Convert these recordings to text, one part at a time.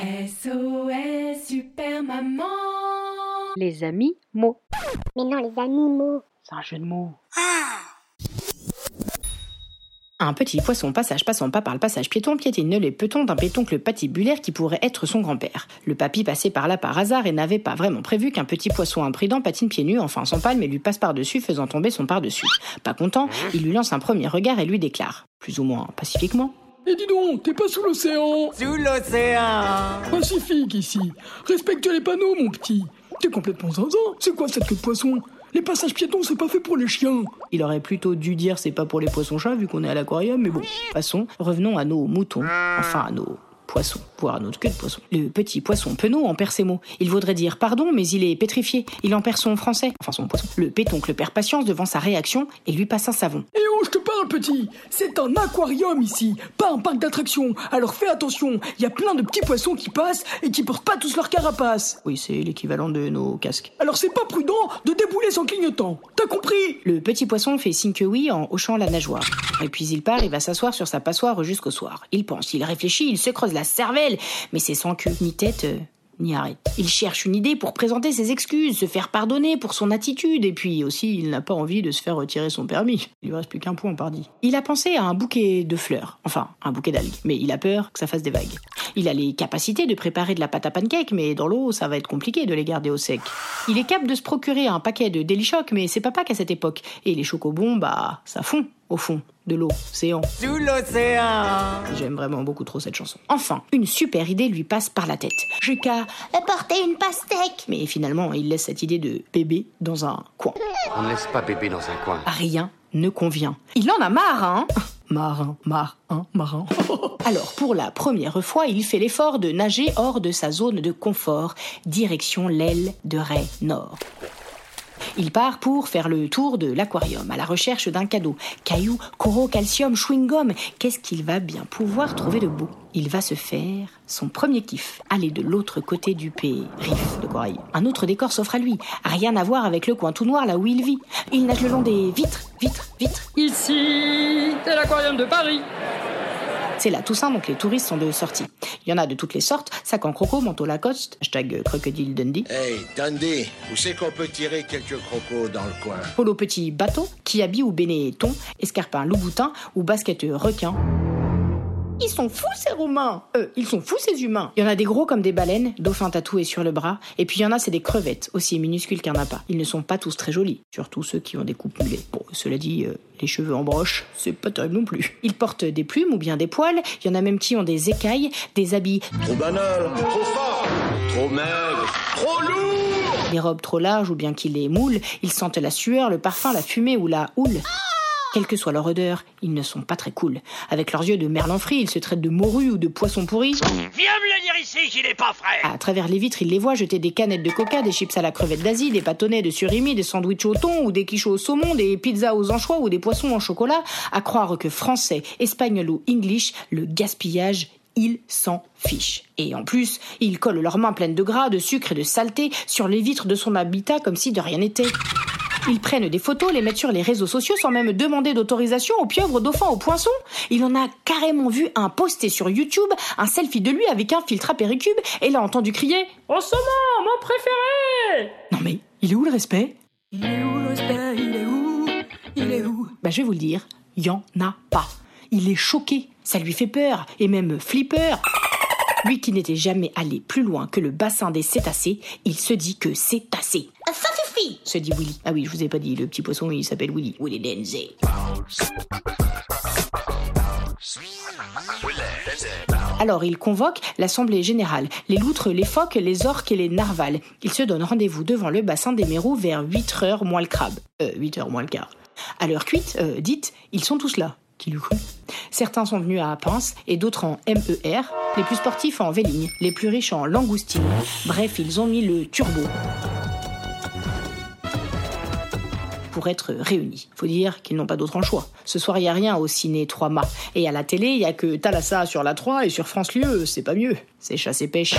SOS Super Maman Les amis mots. Mais non, les animaux. C'est un jeu de mots. Un petit poisson passage passant pas par le passage piéton piétine les petons d'un pétoncle patibulaire qui pourrait être son grand-père. Le papy passait par là par hasard et n'avait pas vraiment prévu qu'un petit poisson imprudent patine pieds nus, enfin sans palme et lui passe par-dessus faisant tomber son par-dessus. Pas content, il lui lance un premier regard et lui déclare, plus ou moins pacifiquement. Et dis donc, t'es pas sous l'océan Sous l'océan Pacifique ici. Respecte les panneaux, mon petit. T'es complètement zinzin. C'est quoi cette queue de poisson? Les passages piétons, c'est pas fait pour les chiens. Il aurait plutôt dû dire c'est pas pour les poissons-chats vu qu'on est à l'aquarium, mais bon. Passons, revenons à nos moutons, enfin à nos poissons, voire à notre queue de poisson. Le petit poisson penaud en perd ses mots. Il vaudrait dire pardon, mais il est pétrifié. Il en perd son français, enfin son poisson. Le pétoncle perd patience devant sa réaction et lui passe un savon. Et oh, je te parle, petit C'est un aquarium ici, pas un parc d'attractions. Alors fais attention, il y a plein de petits poissons qui passent et qui portent pas tous leur carapace. Oui, c'est l'équivalent de nos casques. Alors c'est pas prudent de débouler sans clignotant. T'as compris? Le petit poisson fait signe que oui en hochant la nageoire. Et puis il part et va s'asseoir sur sa passoire jusqu'au soir. Il pense, il réfléchit, il se creuse la cervelle, mais c'est sans queue, ni tête, euh, ni arrête. Il cherche une idée pour présenter ses excuses, se faire pardonner pour son attitude, et puis aussi il n'a pas envie de se faire retirer son permis. Il lui reste plus qu'un point, pardi. Il a pensé à un bouquet de fleurs, enfin un bouquet d'algues, mais il a peur que ça fasse des vagues. Il a les capacités de préparer de la pâte à pancake, mais dans l'eau, ça va être compliqué de les garder au sec. Il est capable de se procurer un paquet de Deli Choc, mais c'est pas Pâques à cette époque. Et les chocobons, bah, ça fond au fond de l'océan. Sous l'océan J'aime vraiment beaucoup trop cette chanson. Enfin, une super idée lui passe par la tête. J'ai qu'à Porter une pastèque. Mais finalement, il laisse cette idée de bébé dans un coin. On ne laisse pas bébé dans un coin. Rien ne convient. Il en a marre, hein Marin, marin, marin. Alors, pour la première fois, il fait l'effort de nager hors de sa zone de confort, direction l'aile de Ray Nord. Il part pour faire le tour de l'aquarium à la recherche d'un cadeau. Cailloux, coraux, calcium, chewing-gum. Qu'est-ce qu'il va bien pouvoir trouver de beau? Il va se faire son premier kiff. Aller de l'autre côté du pays. Riff de corail. Un autre décor s'offre à lui. Rien à voir avec le coin tout noir là où il vit. Il nage le long des vitres, vitres, vitres. Ici, c'est l'aquarium de Paris. C'est la Toussaint, donc les touristes sont de sortie. Il y en a de toutes les sortes, sac en croco, manteau Lacoste, hashtag crocodile Dundee, Hey, Dundee, où c'est qu'on peut tirer quelques crocos dans le coin? Polo petit bateau, kiabi ou bénéton, escarpin louboutin ou basket requin. Ils sont fous ces Romains. Euh, ils sont fous ces humains. Il y en a des gros comme des baleines, dauphins tatoués sur le bras, et puis il y en a c'est des crevettes, aussi minuscules qu'un appât. Ils ne sont pas tous très jolis, surtout ceux qui ont des coupes mulet. Bon, cela dit, euh, les cheveux en broche, c'est pas terrible non plus. Ils portent des plumes ou bien des poils, il y en a même qui ont des écailles, des habits, Trop banal, trop fort, trop maigre, trop lourd. Des robes trop larges ou bien qui les moulent, ils sentent la sueur, le parfum, la fumée ou la houle. Quelle que soit leur odeur, ils ne sont pas très cool. Avec leurs yeux de merlan frit, ils se traitent de morue ou de poisson pourri. Viens me le dire ici qu'il est pas frais À travers les vitres, ils les voient jeter des canettes de coca, des chips à la crevette d'Asie, des bâtonnets de surimi, des sandwichs au thon ou des quichots au saumon, des pizzas aux anchois ou des poissons en chocolat. À croire que français, espagnol ou english, le gaspillage ils s'en fichent. Et en plus, ils collent leurs mains pleines de gras, de sucre et de saleté sur les vitres de son habitat comme si de rien n'était. Ils prennent des photos, les mettent sur les réseaux sociaux sans même demander d'autorisation aux pieuvres, aux dauphins, aux poissons. Il en a carrément vu un posté sur YouTube, un selfie de lui avec un filtre à péricube, et l'a entendu crier En saumon, mon préféré Non mais, il est où le respect? Il est où le respect? Il est où? Il est où? Bah je vais vous le dire, y en a pas. Il est choqué, ça lui fait peur, et même flipper. Lui qui n'était jamais allé plus loin que le bassin des cétacés, il se dit que c'est assez. Se dit Willy. Ah oui, je vous ai pas dit, le petit poisson il s'appelle Willy. Willy Denze. Alors il convoque l'assemblée générale, les loutres, les phoques, les orques et les narvals. Ils se donnent rendez-vous devant le bassin des mérous vers 8 heures moins le crabe. Euh, 8 heures moins le quart. À l'heure cuite, euh, dites, ils sont tous là. Qui l'eût cru? Certains sont venus à pince et d'autres en MER, les plus sportifs en véligne, les plus riches en langoustine. Bref, ils ont mis le turbo pour être réunis. Faut dire qu'ils n'ont pas d'autre en choix. Ce soir, il n'y a rien au ciné 3 mâts. Et à la télé, il y a que Thalassa sur la 3 et sur France Lieu, c'est pas mieux. C'est chasse et pêche.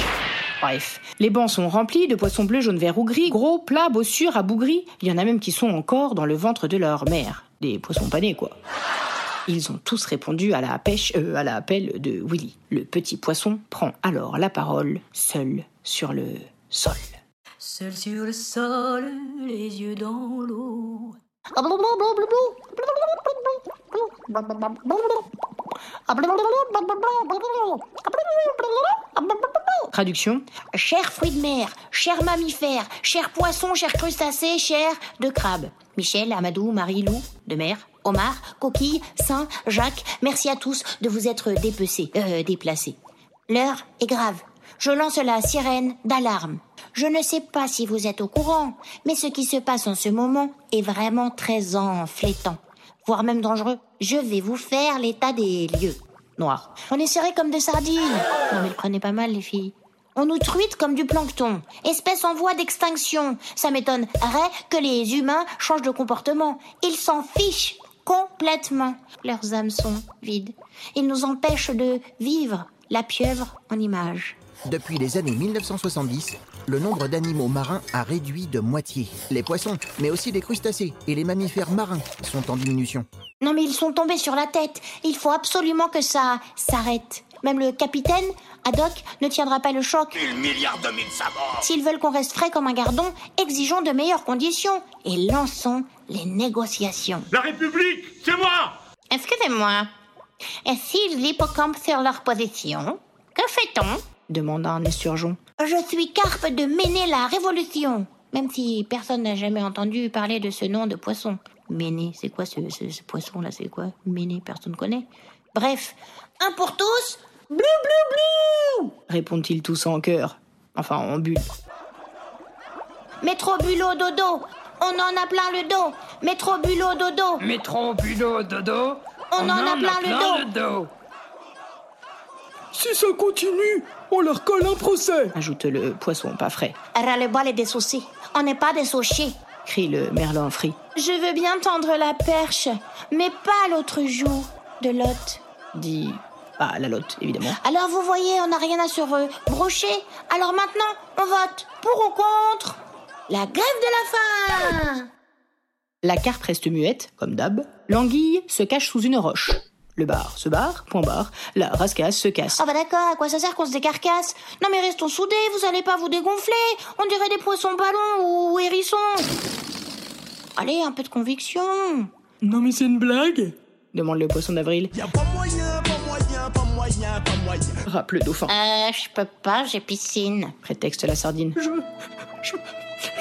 Bref, les bancs sont remplis de poissons bleus, jaunes, verts ou gris, gros, plats, bossures, abougris. Il y en a même qui sont encore dans le ventre de leur mère. Des poissons panés, quoi. Ils ont tous répondu à la pêche, euh, à l'appel de Willy. Le petit poisson prend alors la parole, seul sur le sol. Seul sur le sol, les yeux dans l'eau. Traduction Cher fruit de mer, cher mammifère, cher poisson, cher crustacé, cher de crabe. Michel, Amadou, Marie-Lou, de mer, Omar, Coquille, Saint, Jacques, merci à tous de vous être dépecés, euh, déplacés. L'heure est grave. Je lance la sirène d'alarme. Je ne sais pas si vous êtes au courant, mais ce qui se passe en ce moment est vraiment très enflétant, voire même dangereux. Je vais vous faire l'état des lieux. Noir. On est serrés comme des sardines. Non mais le prenez pas mal les filles. On nous truite comme du plancton, espèce en voie d'extinction. Ça m'étonnerait que les humains changent de comportement. Ils s'en fichent complètement. Leurs âmes sont vides. Ils nous empêchent de vivre la pieuvre en image. Depuis les années 1970, le nombre d'animaux marins a réduit de moitié. Les poissons, mais aussi les crustacés et les mammifères marins sont en diminution. Non mais ils sont tombés sur la tête. Il faut absolument que ça s'arrête. Même le capitaine, Haddock, ne tiendra pas le choc. Mille milliards de mille sabords S'ils veulent qu'on reste frais comme un gardon, exigeons de meilleures conditions et lançons les négociations. La République, c'est moi Excusez-moi. Et s'ils l'hippocampe sur leur position, que fait-on? Demanda un esturgeon. Je suis carpe de Méné la Révolution. Même si personne n'a jamais entendu parler de ce nom de poisson. Méné, c'est quoi ce, ce- ce poisson-là C'est quoi? Méné, personne connaît. Bref, un pour tous, blou blou blou Répondent-ils tous en chœur. Enfin, en bulle. Métro bulot dodo, on en a plein le dos. Métro bulot dodo, Métro, bulot, dodo. on, en, a plein, le dos. dos. Si ça continue, on leur colle un procès. Ajoute le poisson pas frais. Ras-le-bol et des soucis. On n'est pas des soucis. Crie le merlan frit. Je veux bien tendre la perche, mais pas l'autre joue de Lot. Dit. Ah, la lotte, évidemment. Alors vous voyez, on n'a rien à se brocher. Alors maintenant, on vote pour ou contre la grève de la faim. La carpe reste muette, comme d'hab. L'anguille se cache sous une roche. Le bar se barre, point barre. La rascasse se casse. Ah bah d'accord, à quoi ça sert qu'on se décarcasse? Non mais restons soudés, vous allez pas vous dégonfler. On dirait des poissons ballons ou hérissons. Allez, un peu de conviction. Non mais c'est une blague Demande le poisson d'avril. Y'a pas moyen, pas moyen, pas moyen, pas moyen. Rappe le dauphin. Euh, je peux pas, j'ai piscine. Prétexte la sardine. Je... Je...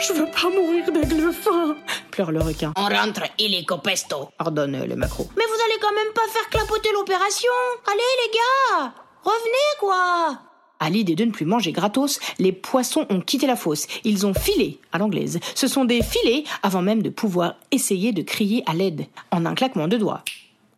Je veux pas mourir d'aigle fin. Pleure le requin. On rentre illico pesto. Ordonne le macro. Mais vous allez quand même pas faire clapoter l'opération. Allez les gars, revenez quoi. À l'idée de ne plus manger gratos, les poissons ont quitté la fosse. Ils ont filé à l'anglaise. Ce sont des filets avant même de pouvoir essayer de crier à l'aide. En un claquement de doigts.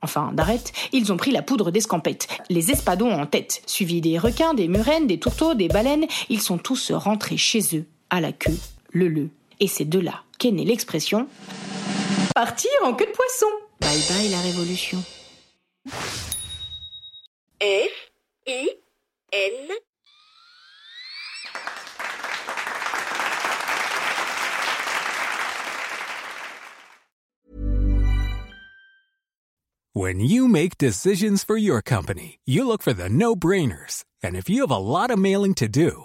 Enfin, d'arrête, ils ont pris la poudre d'escampette, les espadons en tête, suivis des requins, des murènes, des tourteaux, des baleines. Ils sont tous rentrés chez eux, à la queue, le le. Et c'est de là qu'est née l'expression Partir en queue de poisson Bye bye la révolution. F I N When you make decisions for your company, you look for the no brainers. And if you have a lot of mailing to do,